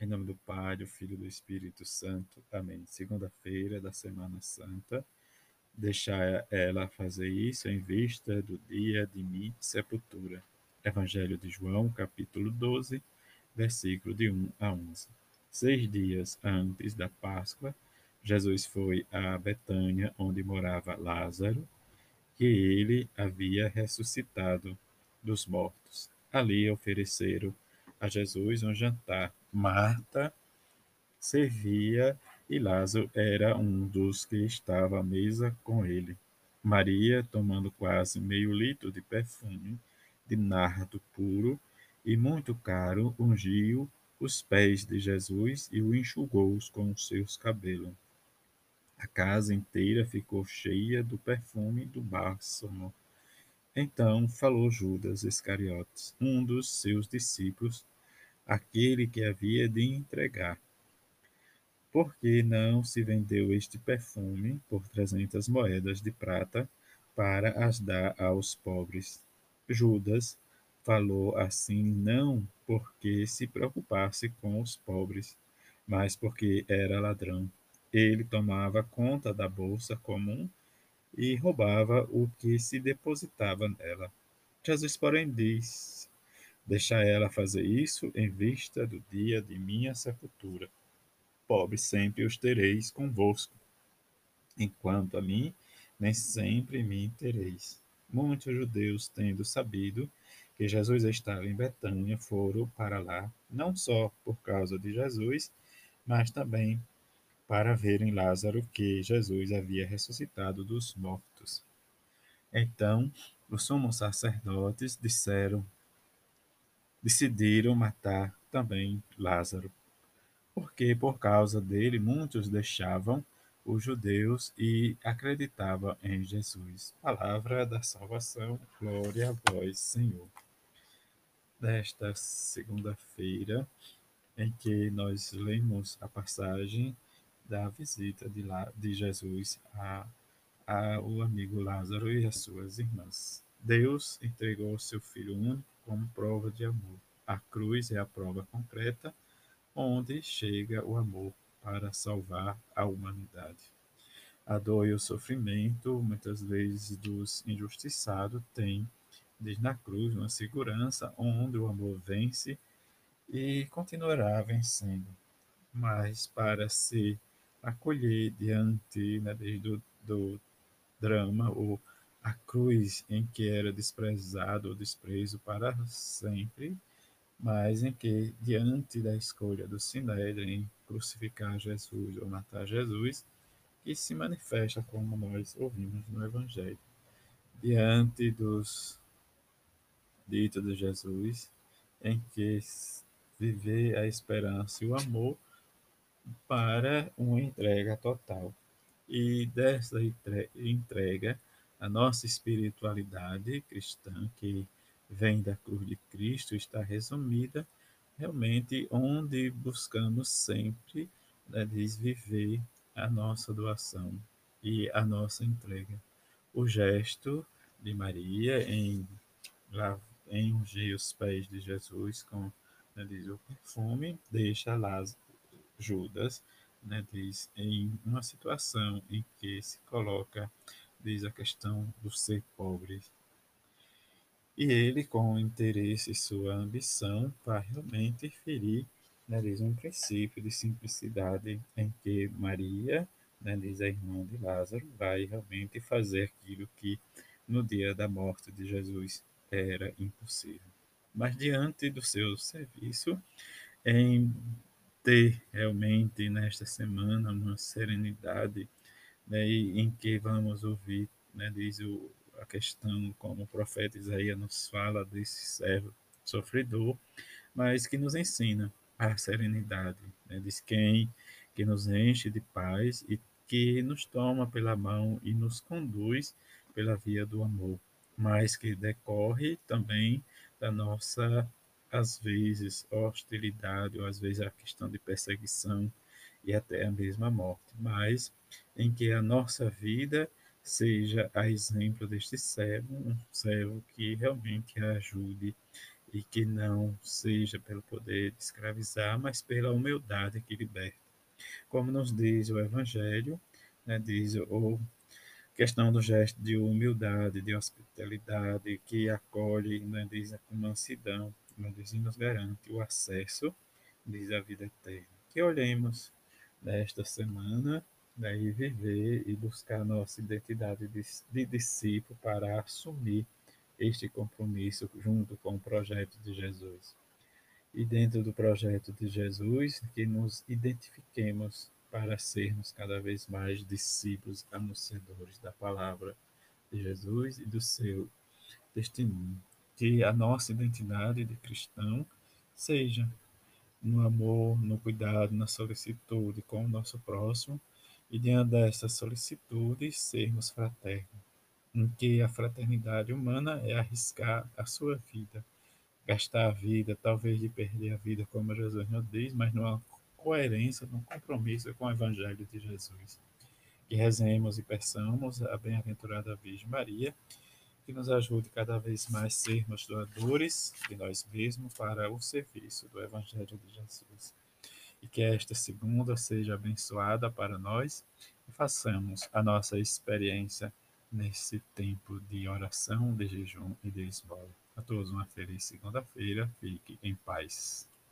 Em nome do Pai, do Filho e do Espírito Santo. Amém. Segunda-feira da Semana Santa. Deixar ela fazer isso em vista do dia de minha sepultura. Evangelho de João, capítulo 12, versículo de 1 a 11. Seis dias antes da Páscoa, Jesus foi a Betânia, onde morava Lázaro, que ele havia ressuscitado dos mortos. Ali ofereceram a Jesus um jantar. Marta servia e Lázaro era um dos que estava à mesa com ele. Maria, tomando quase meio litro de perfume de nardo puro e muito caro, ungiu os pés de Jesus e o enxugou com seus cabelos. A casa inteira ficou cheia do perfume do bálsamo. Então falou Judas Iscariotes, um dos seus discípulos, aquele que havia de entregar. Por que não se vendeu este perfume por trezentas moedas de prata para as dar aos pobres? Judas falou assim não porque se preocupasse com os pobres, mas porque era ladrão. Ele tomava conta da bolsa comum e roubava o que se depositava nela. Jesus, porém, diz: Deixa ela fazer isso em vista do dia de minha sepultura. Pobres sempre os tereis convosco, enquanto a mim nem sempre me tereis. Muitos judeus, tendo sabido que Jesus estava em Betânia, foram para lá, não só por causa de Jesus, mas também para verem Lázaro que Jesus havia ressuscitado dos mortos. Então, os sumos sacerdotes disseram, decidiram matar também Lázaro, porque por causa dele muitos deixavam os judeus e acreditavam em Jesus. Palavra da salvação, glória a vós, Senhor. Nesta segunda-feira, em que nós lemos a passagem da visita de, lá, de Jesus a, a o amigo Lázaro e as suas irmãs. Deus entregou seu Filho único como prova de amor. A cruz é a prova concreta onde chega o amor para salvar a humanidade. A dor e o sofrimento, muitas vezes dos injustiçados, têm, desde na cruz, uma segurança onde o amor vence e continuará vencendo. Mas para ser acolher diante né, do, do drama ou a cruz em que era desprezado ou desprezo para sempre, mas em que, diante da escolha do Sinédrio em crucificar Jesus ou matar Jesus, que se manifesta como nós ouvimos no Evangelho. Diante dos ditos de Jesus, em que viver a esperança e o amor para uma entrega total. E dessa entrega, a nossa espiritualidade cristã, que vem da cruz de Cristo, está resumida realmente onde buscamos sempre né, viver a nossa doação e a nossa entrega. O gesto de Maria em, em ungir os pés de Jesus com né, diz, o perfume deixa Lázaro Judas, né, diz, em uma situação em que se coloca, diz, a questão do ser pobre. E ele, com interesse e sua ambição, vai realmente ferir, né, diz, um princípio de simplicidade em que Maria, né, diz a irmã de Lázaro, vai realmente fazer aquilo que no dia da morte de Jesus era impossível. Mas diante do seu serviço, em ter realmente nesta semana uma serenidade né, em que vamos ouvir, né, diz o, a questão como o profeta Isaías nos fala desse servo sofredor, mas que nos ensina a serenidade, né, diz quem que nos enche de paz e que nos toma pela mão e nos conduz pela via do amor, mas que decorre também da nossa às vezes hostilidade, ou às vezes a questão de perseguição e até a mesma morte, mas em que a nossa vida seja a exemplo deste servo, um servo que realmente ajude e que não seja pelo poder de escravizar, mas pela humildade que liberta. Como nos diz o Evangelho, né, diz o questão do gesto de humildade, de hospitalidade, que acolhe, né, diz com mansidão, né, diz e nos garante o acesso, diz a vida eterna. Que olhemos nesta semana né, e viver e buscar nossa identidade de, de discípulo para assumir este compromisso junto com o projeto de Jesus. E dentro do projeto de Jesus, que nos identifiquemos para sermos cada vez mais discípulos anunciadores da palavra de Jesus e do seu testemunho. Que a nossa identidade de cristão seja no amor, no cuidado, na solicitude com o nosso próximo e diante dessas solicitudes sermos fraternos, em que a fraternidade humana é arriscar a sua vida, gastar a vida, talvez de perder a vida, como Jesus nos diz, mas numa coerência, no compromisso com o Evangelho de Jesus. Que rezemos e peçamos a bem-aventurada Virgem Maria, que nos ajude cada vez mais a sermos doadores de nós mesmos para o serviço do Evangelho de Jesus. E que esta segunda seja abençoada para nós e façamos a nossa experiência nesse tempo de oração, de jejum e de esmola. A todos uma feliz segunda-feira. Fique em paz.